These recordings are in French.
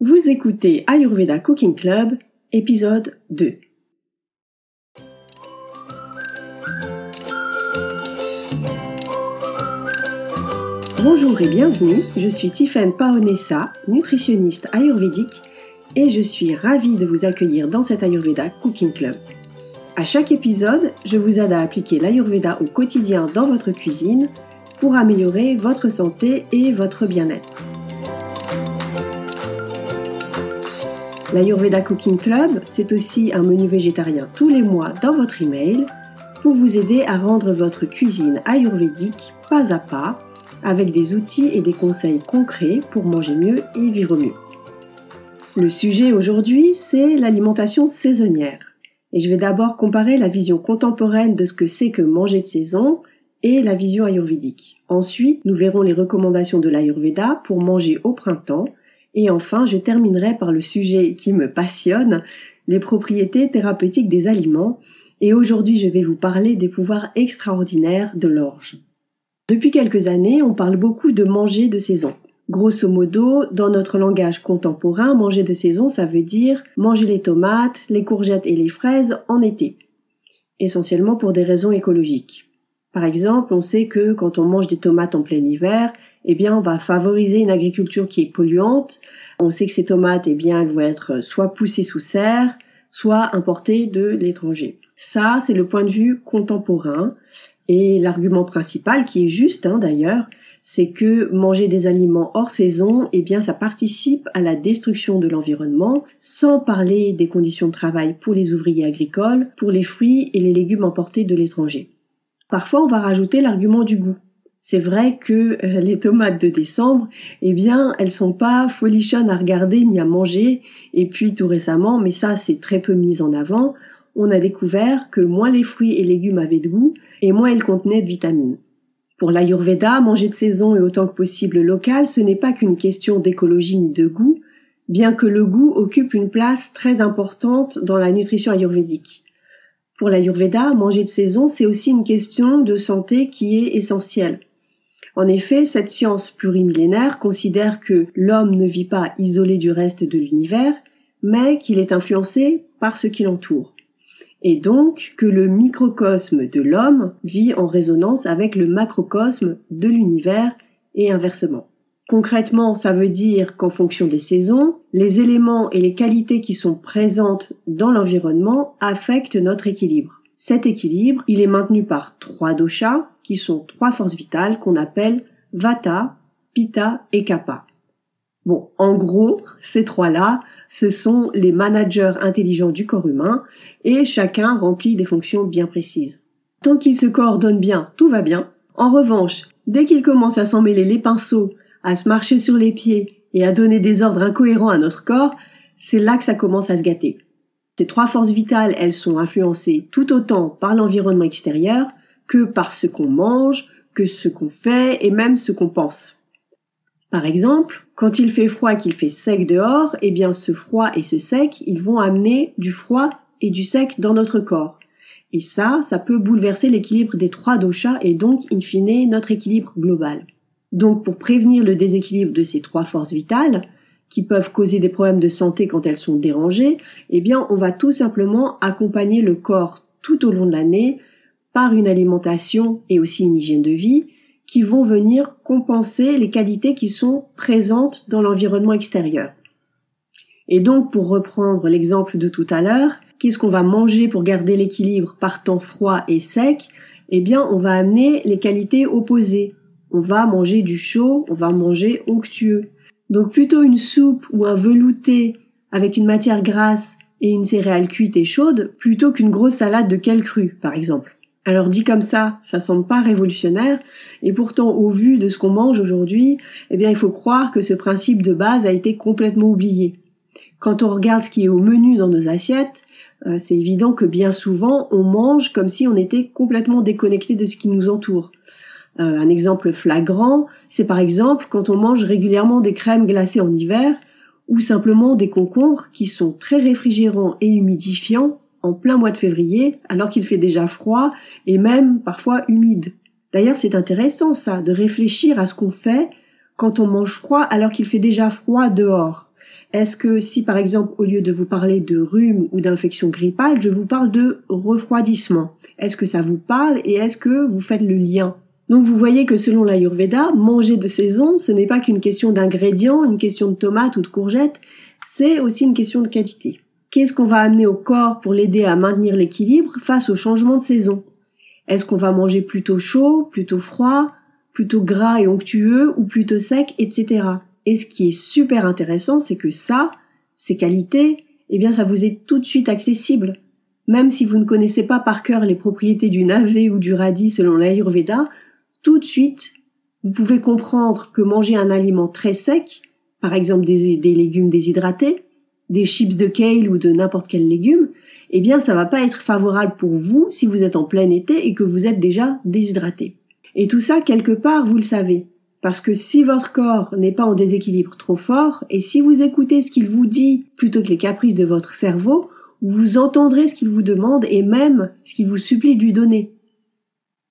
Vous écoutez Ayurveda Cooking Club, épisode 2. Bonjour et bienvenue, je suis Tiffaine Paonessa, nutritionniste ayurvédique, et je suis ravie de vous accueillir dans cet Ayurveda Cooking Club. À chaque épisode, je vous aide à appliquer l'Ayurveda au quotidien dans votre cuisine pour améliorer votre santé et votre bien-être. L'Ayurveda Cooking Club, c'est aussi un menu végétarien tous les mois dans votre email pour vous aider à rendre votre cuisine ayurvédique pas à pas avec des outils et des conseils concrets pour manger mieux et vivre mieux. Le sujet aujourd'hui, c'est l'alimentation saisonnière. Et je vais d'abord comparer la vision contemporaine de ce que c'est que manger de saison et la vision ayurvédique. Ensuite, nous verrons les recommandations de l'ayurveda pour manger au printemps. Et enfin, je terminerai par le sujet qui me passionne, les propriétés thérapeutiques des aliments. Et aujourd'hui, je vais vous parler des pouvoirs extraordinaires de l'orge. Depuis quelques années, on parle beaucoup de manger de saison. Grosso modo, dans notre langage contemporain, manger de saison, ça veut dire manger les tomates, les courgettes et les fraises en été. Essentiellement pour des raisons écologiques. Par exemple, on sait que quand on mange des tomates en plein hiver, eh bien, on va favoriser une agriculture qui est polluante. On sait que ces tomates, eh bien, elles vont être soit poussées sous serre, soit importées de l'étranger. Ça, c'est le point de vue contemporain. Et l'argument principal, qui est juste hein, d'ailleurs, c'est que manger des aliments hors saison, eh bien, ça participe à la destruction de l'environnement, sans parler des conditions de travail pour les ouvriers agricoles, pour les fruits et les légumes importés de l'étranger. Parfois, on va rajouter l'argument du goût. C'est vrai que euh, les tomates de décembre, eh bien, elles sont pas folichonnes à regarder ni à manger. Et puis, tout récemment, mais ça, c'est très peu mis en avant, on a découvert que moins les fruits et légumes avaient de goût et moins ils contenaient de vitamines. Pour l'Ayurveda, manger de saison et autant que possible local, ce n'est pas qu'une question d'écologie ni de goût, bien que le goût occupe une place très importante dans la nutrition ayurvédique. Pour l'Ayurveda, manger de saison, c'est aussi une question de santé qui est essentielle. En effet, cette science plurimillénaire considère que l'homme ne vit pas isolé du reste de l'univers, mais qu'il est influencé par ce qui l'entoure et donc que le microcosme de l'homme vit en résonance avec le macrocosme de l'univers et inversement. Concrètement, ça veut dire qu'en fonction des saisons, les éléments et les qualités qui sont présentes dans l'environnement affectent notre équilibre. Cet équilibre, il est maintenu par trois doshas, qui sont trois forces vitales qu'on appelle Vata, Pitta et Kapha. Bon, en gros, ces trois-là, ce sont les managers intelligents du corps humain et chacun remplit des fonctions bien précises. Tant qu'ils se coordonnent bien, tout va bien. En revanche, dès qu'ils commencent à s'emmêler les pinceaux, à se marcher sur les pieds et à donner des ordres incohérents à notre corps, c'est là que ça commence à se gâter. Ces trois forces vitales, elles sont influencées tout autant par l'environnement extérieur que par ce qu'on mange, que ce qu'on fait et même ce qu'on pense. Par exemple, quand il fait froid et qu'il fait sec dehors, eh bien ce froid et ce sec, ils vont amener du froid et du sec dans notre corps. Et ça, ça peut bouleverser l'équilibre des trois doshas et donc, in fine, notre équilibre global. Donc, pour prévenir le déséquilibre de ces trois forces vitales, qui peuvent causer des problèmes de santé quand elles sont dérangées, eh bien, on va tout simplement accompagner le corps tout au long de l'année par une alimentation et aussi une hygiène de vie qui vont venir compenser les qualités qui sont présentes dans l'environnement extérieur. Et donc, pour reprendre l'exemple de tout à l'heure, qu'est-ce qu'on va manger pour garder l'équilibre par temps froid et sec? Eh bien, on va amener les qualités opposées. On va manger du chaud, on va manger onctueux. Donc, plutôt une soupe ou un velouté avec une matière grasse et une céréale cuite et chaude, plutôt qu'une grosse salade de quel cru, par exemple. Alors dit comme ça, ça semble pas révolutionnaire, et pourtant au vu de ce qu'on mange aujourd'hui, eh bien il faut croire que ce principe de base a été complètement oublié. Quand on regarde ce qui est au menu dans nos assiettes, euh, c'est évident que bien souvent on mange comme si on était complètement déconnecté de ce qui nous entoure. Euh, un exemple flagrant, c'est par exemple quand on mange régulièrement des crèmes glacées en hiver, ou simplement des concombres qui sont très réfrigérants et humidifiants en plein mois de février, alors qu'il fait déjà froid et même parfois humide. D'ailleurs, c'est intéressant ça, de réfléchir à ce qu'on fait quand on mange froid alors qu'il fait déjà froid dehors. Est-ce que si par exemple au lieu de vous parler de rhume ou d'infection grippale, je vous parle de refroidissement? Est-ce que ça vous parle et est-ce que vous faites le lien? Donc vous voyez que selon l'Ayurveda, manger de saison, ce n'est pas qu'une question d'ingrédients, une question de tomates ou de courgettes, c'est aussi une question de qualité. Qu'est-ce qu'on va amener au corps pour l'aider à maintenir l'équilibre face au changement de saison? Est-ce qu'on va manger plutôt chaud, plutôt froid, plutôt gras et onctueux ou plutôt sec, etc. Et ce qui est super intéressant, c'est que ça, ces qualités, eh bien ça vous est tout de suite accessible. Même si vous ne connaissez pas par cœur les propriétés du navet ou du radis selon l'Ayurveda, tout de suite, vous pouvez comprendre que manger un aliment très sec, par exemple des, légumes déshydratés, des chips de kale ou de n'importe quel légume, eh bien ça va pas être favorable pour vous si vous êtes en plein été et que vous êtes déjà déshydraté. Et tout ça, quelque part, vous le savez. Parce que si votre corps n'est pas en déséquilibre trop fort, et si vous écoutez ce qu'il vous dit plutôt que les caprices de votre cerveau, vous entendrez ce qu'il vous demande et même ce qu'il vous supplie de lui donner.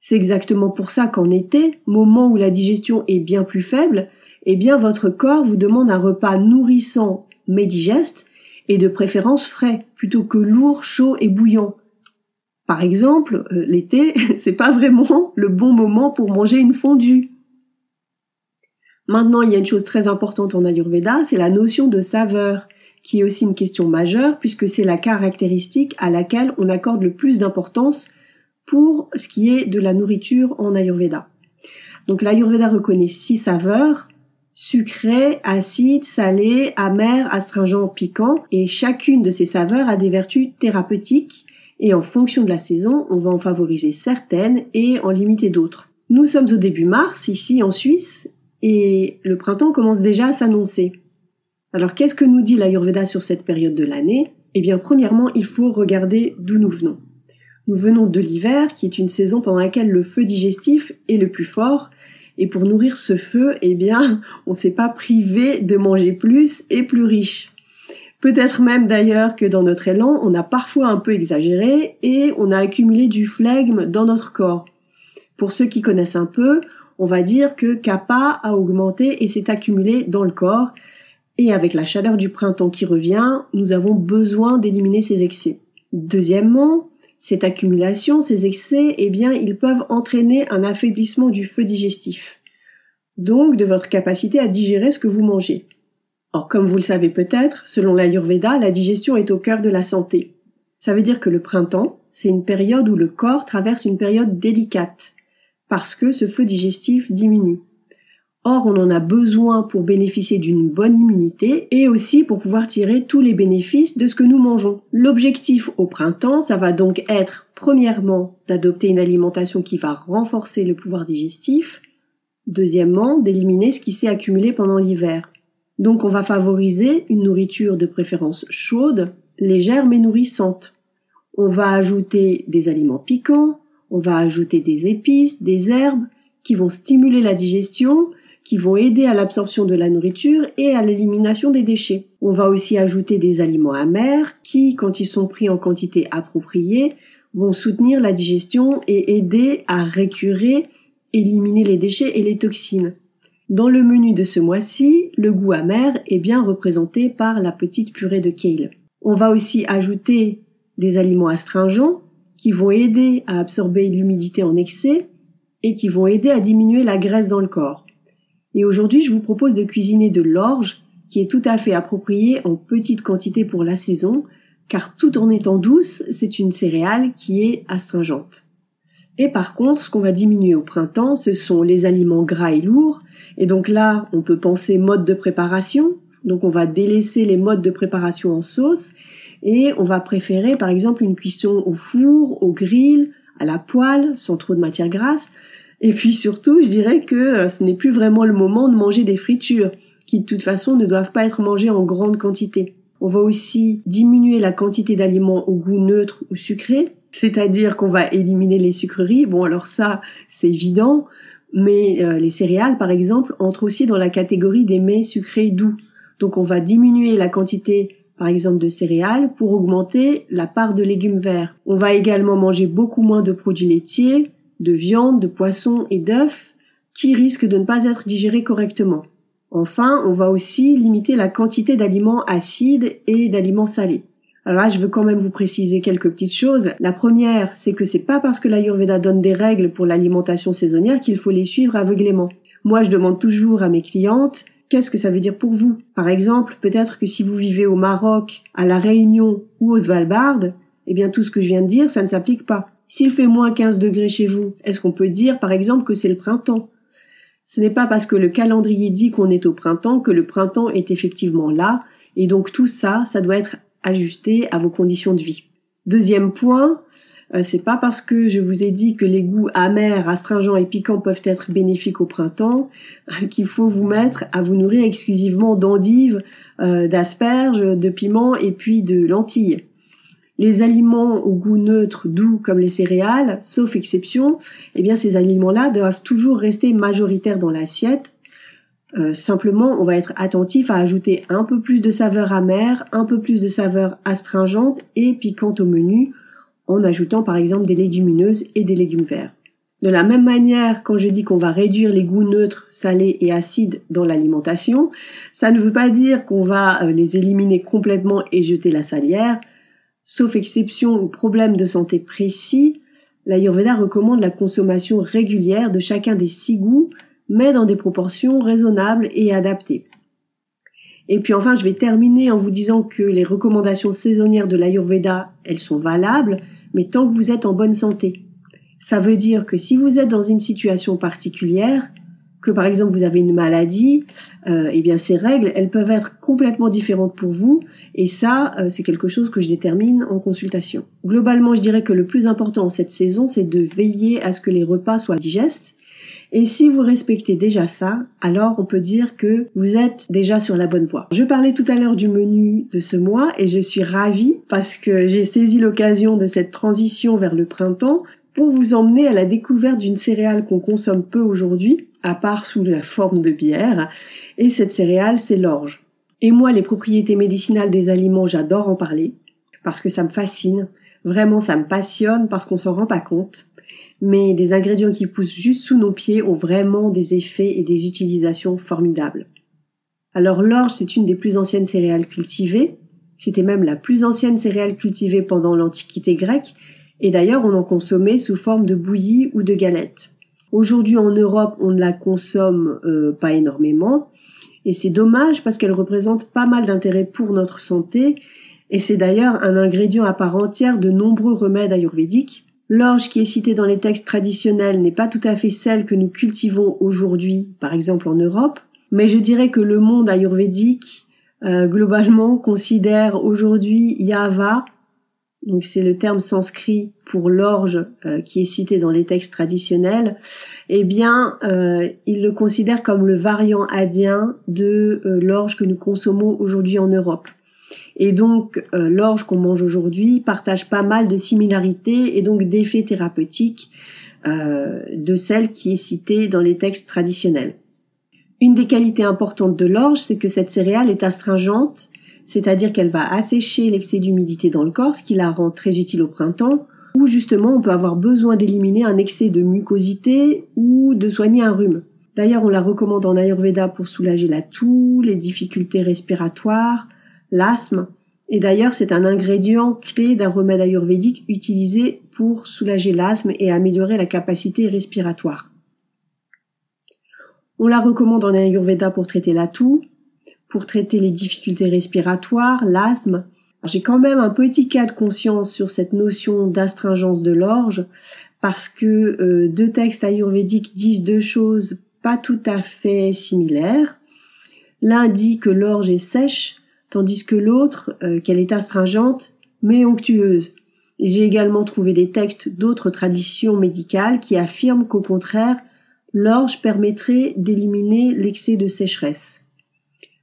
C'est exactement pour ça qu'en été, moment où la digestion est bien plus faible, eh bien votre corps vous demande un repas nourrissant mais digeste et de préférence frais plutôt que lourd, chaud et bouillant. Par exemple, euh, l'été, c'est pas vraiment le bon moment pour manger une fondue. Maintenant, il y a une chose très importante en Ayurveda, c'est la notion de saveur, qui est aussi une question majeure puisque c'est la caractéristique à laquelle on accorde le plus d'importance pour ce qui est de la nourriture en Ayurveda. Donc l'Ayurveda reconnaît six saveurs, sucré, acide, salé, amer, astringent, piquant, et chacune de ces saveurs a des vertus thérapeutiques, et en fonction de la saison, on va en favoriser certaines et en limiter d'autres. Nous sommes au début mars, ici en Suisse, et le printemps commence déjà à s'annoncer. Alors qu'est-ce que nous dit l'Ayurveda sur cette période de l'année? Eh bien premièrement, il faut regarder d'où nous venons. Nous venons de l'hiver, qui est une saison pendant laquelle le feu digestif est le plus fort, et pour nourrir ce feu, eh bien, on ne s'est pas privé de manger plus et plus riche. Peut-être même d'ailleurs que dans notre élan, on a parfois un peu exagéré et on a accumulé du flegme dans notre corps. Pour ceux qui connaissent un peu, on va dire que kappa a augmenté et s'est accumulé dans le corps. Et avec la chaleur du printemps qui revient, nous avons besoin d'éliminer ces excès. Deuxièmement, cette accumulation, ces excès, eh bien, ils peuvent entraîner un affaiblissement du feu digestif. Donc, de votre capacité à digérer ce que vous mangez. Or, comme vous le savez peut-être, selon l'Ayurveda, la digestion est au cœur de la santé. Ça veut dire que le printemps, c'est une période où le corps traverse une période délicate, parce que ce feu digestif diminue. Or, on en a besoin pour bénéficier d'une bonne immunité et aussi pour pouvoir tirer tous les bénéfices de ce que nous mangeons. L'objectif au printemps, ça va donc être, premièrement, d'adopter une alimentation qui va renforcer le pouvoir digestif, deuxièmement, d'éliminer ce qui s'est accumulé pendant l'hiver. Donc on va favoriser une nourriture de préférence chaude, légère mais nourrissante. On va ajouter des aliments piquants, on va ajouter des épices, des herbes qui vont stimuler la digestion qui vont aider à l'absorption de la nourriture et à l'élimination des déchets. On va aussi ajouter des aliments amers qui, quand ils sont pris en quantité appropriée, vont soutenir la digestion et aider à récurer, éliminer les déchets et les toxines. Dans le menu de ce mois-ci, le goût amer est bien représenté par la petite purée de kale. On va aussi ajouter des aliments astringents qui vont aider à absorber l'humidité en excès et qui vont aider à diminuer la graisse dans le corps. Et aujourd'hui, je vous propose de cuisiner de l'orge, qui est tout à fait appropriée en petite quantité pour la saison, car tout en étant douce, c'est une céréale qui est astringente. Et par contre, ce qu'on va diminuer au printemps, ce sont les aliments gras et lourds. Et donc là, on peut penser mode de préparation. Donc on va délaisser les modes de préparation en sauce et on va préférer par exemple une cuisson au four, au grill, à la poêle, sans trop de matière grasse. Et puis surtout, je dirais que euh, ce n'est plus vraiment le moment de manger des fritures, qui de toute façon ne doivent pas être mangées en grande quantité. On va aussi diminuer la quantité d'aliments au goût neutre ou sucré, c'est-à-dire qu'on va éliminer les sucreries. Bon, alors ça, c'est évident, mais euh, les céréales, par exemple, entrent aussi dans la catégorie des mets sucrés doux. Donc on va diminuer la quantité par exemple de céréales pour augmenter la part de légumes verts. On va également manger beaucoup moins de produits laitiers, de viande, de poisson et d'œufs qui risquent de ne pas être digérés correctement. Enfin, on va aussi limiter la quantité d'aliments acides et d'aliments salés. Alors là, je veux quand même vous préciser quelques petites choses. La première, c'est que c'est pas parce que l'Ayurveda donne des règles pour l'alimentation saisonnière qu'il faut les suivre aveuglément. Moi, je demande toujours à mes clientes qu'est-ce que ça veut dire pour vous? Par exemple, peut-être que si vous vivez au Maroc, à la Réunion ou au Svalbard, eh bien tout ce que je viens de dire, ça ne s'applique pas. S'il fait moins 15 degrés chez vous, est-ce qu'on peut dire par exemple que c'est le printemps? Ce n'est pas parce que le calendrier dit qu'on est au printemps que le printemps est effectivement là, et donc tout ça, ça doit être ajusté à vos conditions de vie. Deuxième point, euh, c'est pas parce que je vous ai dit que les goûts amers, astringents et piquants peuvent être bénéfiques au printemps qu'il faut vous mettre à vous nourrir exclusivement d'endives, euh, d'asperges, de piments et puis de lentilles. Les aliments au goût neutre, doux comme les céréales, sauf exception, eh bien ces aliments-là doivent toujours rester majoritaires dans l'assiette. Euh, simplement, on va être attentif à ajouter un peu plus de saveur amère, un peu plus de saveur astringente et piquante au menu, en ajoutant par exemple des légumineuses et des légumes verts. De la même manière, quand je dis qu'on va réduire les goûts neutres, salés et acides dans l'alimentation, ça ne veut pas dire qu'on va euh, les éliminer complètement et jeter la salière. Sauf exception ou problème de santé précis, l'Ayurveda recommande la consommation régulière de chacun des six goûts, mais dans des proportions raisonnables et adaptées. Et puis enfin, je vais terminer en vous disant que les recommandations saisonnières de l'Ayurveda, elles sont valables, mais tant que vous êtes en bonne santé. Ça veut dire que si vous êtes dans une situation particulière, que par exemple vous avez une maladie, euh, eh bien ces règles, elles peuvent être complètement différentes pour vous, et ça, euh, c'est quelque chose que je détermine en consultation. Globalement, je dirais que le plus important en cette saison, c'est de veiller à ce que les repas soient digestes. Et si vous respectez déjà ça, alors on peut dire que vous êtes déjà sur la bonne voie. Je parlais tout à l'heure du menu de ce mois et je suis ravie parce que j'ai saisi l'occasion de cette transition vers le printemps pour vous emmener à la découverte d'une céréale qu'on consomme peu aujourd'hui, à part sous la forme de bière, et cette céréale, c'est l'orge. Et moi, les propriétés médicinales des aliments, j'adore en parler, parce que ça me fascine, vraiment ça me passionne, parce qu'on s'en rend pas compte, mais des ingrédients qui poussent juste sous nos pieds ont vraiment des effets et des utilisations formidables. Alors l'orge, c'est une des plus anciennes céréales cultivées, c'était même la plus ancienne céréale cultivée pendant l'Antiquité grecque, et d'ailleurs on en consommait sous forme de bouillie ou de galette. Aujourd'hui en Europe on ne la consomme euh, pas énormément. Et c'est dommage parce qu'elle représente pas mal d'intérêt pour notre santé. Et c'est d'ailleurs un ingrédient à part entière de nombreux remèdes ayurvédiques. L'orge qui est citée dans les textes traditionnels n'est pas tout à fait celle que nous cultivons aujourd'hui, par exemple en Europe, mais je dirais que le monde ayurvédique euh, globalement considère aujourd'hui Yava donc c'est le terme sanskrit pour l'orge euh, qui est cité dans les textes traditionnels, eh bien, euh, il le considère comme le variant indien de euh, l'orge que nous consommons aujourd'hui en Europe. Et donc, l'orge qu'on mange aujourd'hui partage pas mal de similarités et donc d'effets thérapeutiques de celle qui est citée dans les textes traditionnels. Une des qualités importantes de l'orge, c'est que cette céréale est astringente c'est-à-dire qu'elle va assécher l'excès d'humidité dans le corps, ce qui la rend très utile au printemps, ou justement on peut avoir besoin d'éliminer un excès de mucosité ou de soigner un rhume. D'ailleurs, on la recommande en Ayurveda pour soulager la toux, les difficultés respiratoires, l'asthme. Et d'ailleurs, c'est un ingrédient clé d'un remède ayurvédique utilisé pour soulager l'asthme et améliorer la capacité respiratoire. On la recommande en Ayurveda pour traiter la toux, pour traiter les difficultés respiratoires, l'asthme. J'ai quand même un petit cas de conscience sur cette notion d'astringence de l'orge parce que euh, deux textes ayurvédiques disent deux choses pas tout à fait similaires. L'un dit que l'orge est sèche, tandis que l'autre euh, qu'elle est astringente mais onctueuse. J'ai également trouvé des textes d'autres traditions médicales qui affirment qu'au contraire, l'orge permettrait d'éliminer l'excès de sécheresse.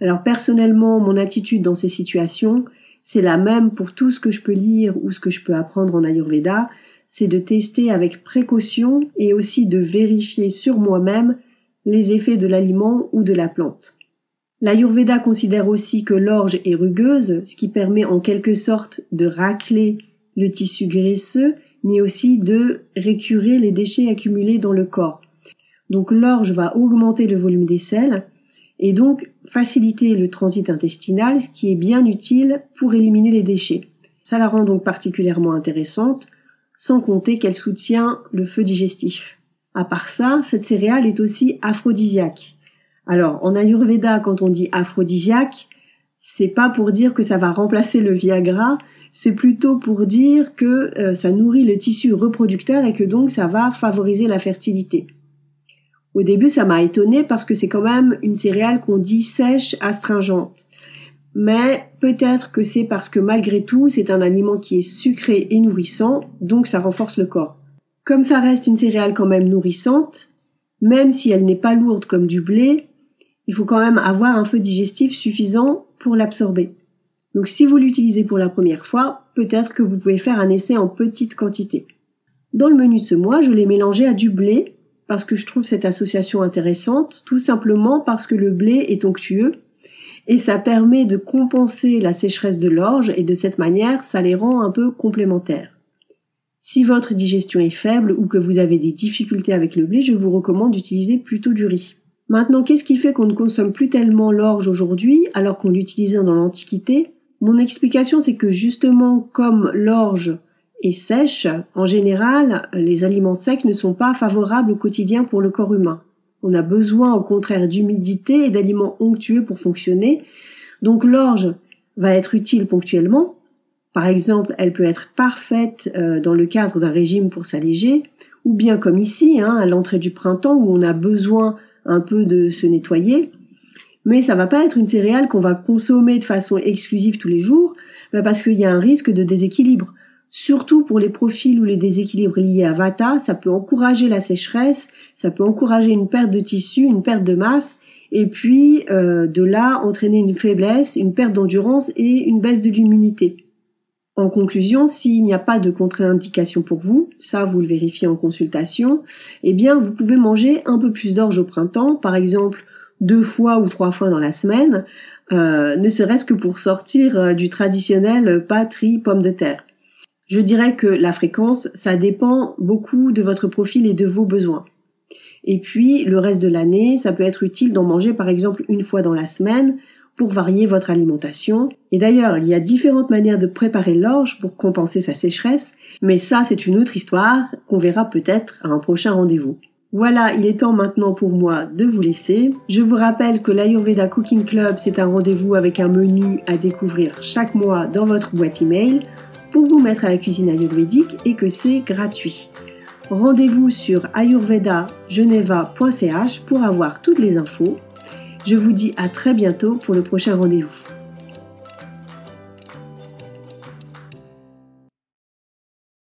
Alors personnellement, mon attitude dans ces situations, c'est la même pour tout ce que je peux lire ou ce que je peux apprendre en Ayurveda, c'est de tester avec précaution et aussi de vérifier sur moi-même les effets de l'aliment ou de la plante. L'Ayurveda considère aussi que l'orge est rugueuse, ce qui permet en quelque sorte de racler le tissu graisseux, mais aussi de récurer les déchets accumulés dans le corps. Donc l'orge va augmenter le volume des selles, et donc faciliter le transit intestinal, ce qui est bien utile pour éliminer les déchets. Ça la rend donc particulièrement intéressante, sans compter qu'elle soutient le feu digestif. À part ça, cette céréale est aussi aphrodisiaque. Alors, en Ayurveda, quand on dit aphrodisiaque, c'est pas pour dire que ça va remplacer le Viagra, c'est plutôt pour dire que euh, ça nourrit le tissu reproducteur et que donc ça va favoriser la fertilité. Au début, ça m'a étonné parce que c'est quand même une céréale qu'on dit sèche, astringente. Mais peut-être que c'est parce que malgré tout, c'est un aliment qui est sucré et nourrissant, donc ça renforce le corps. Comme ça reste une céréale quand même nourrissante, même si elle n'est pas lourde comme du blé, il faut quand même avoir un feu digestif suffisant pour l'absorber. Donc si vous l'utilisez pour la première fois, peut-être que vous pouvez faire un essai en petite quantité. Dans le menu ce mois, je l'ai mélangé à du blé parce que je trouve cette association intéressante, tout simplement parce que le blé est onctueux et ça permet de compenser la sécheresse de l'orge et de cette manière, ça les rend un peu complémentaires. Si votre digestion est faible ou que vous avez des difficultés avec le blé, je vous recommande d'utiliser plutôt du riz. Maintenant, qu'est-ce qui fait qu'on ne consomme plus tellement l'orge aujourd'hui alors qu'on l'utilisait dans l'Antiquité? Mon explication, c'est que justement, comme l'orge et sèche, en général, les aliments secs ne sont pas favorables au quotidien pour le corps humain. On a besoin au contraire d'humidité et d'aliments onctueux pour fonctionner. Donc l'orge va être utile ponctuellement. Par exemple, elle peut être parfaite euh, dans le cadre d'un régime pour s'alléger, ou bien comme ici, hein, à l'entrée du printemps où on a besoin un peu de se nettoyer. Mais ça va pas être une céréale qu'on va consommer de façon exclusive tous les jours, bah, parce qu'il y a un risque de déséquilibre. Surtout pour les profils ou les déséquilibres liés à Vata, ça peut encourager la sécheresse, ça peut encourager une perte de tissu, une perte de masse, et puis euh, de là entraîner une faiblesse, une perte d'endurance et une baisse de l'immunité. En conclusion, s'il n'y a pas de contre-indication pour vous, ça vous le vérifiez en consultation, eh bien vous pouvez manger un peu plus d'orge au printemps, par exemple deux fois ou trois fois dans la semaine, euh, ne serait-ce que pour sortir euh, du traditionnel patrie pomme de terre. Je dirais que la fréquence, ça dépend beaucoup de votre profil et de vos besoins. Et puis, le reste de l'année, ça peut être utile d'en manger par exemple une fois dans la semaine pour varier votre alimentation. Et d'ailleurs, il y a différentes manières de préparer l'orge pour compenser sa sécheresse, mais ça, c'est une autre histoire qu'on verra peut-être à un prochain rendez-vous. Voilà, il est temps maintenant pour moi de vous laisser. Je vous rappelle que l'Ayurveda Cooking Club, c'est un rendez-vous avec un menu à découvrir chaque mois dans votre boîte email pour vous mettre à la cuisine ayurvédique et que c'est gratuit. Rendez-vous sur ayurvedageneva.ch pour avoir toutes les infos. Je vous dis à très bientôt pour le prochain rendez-vous.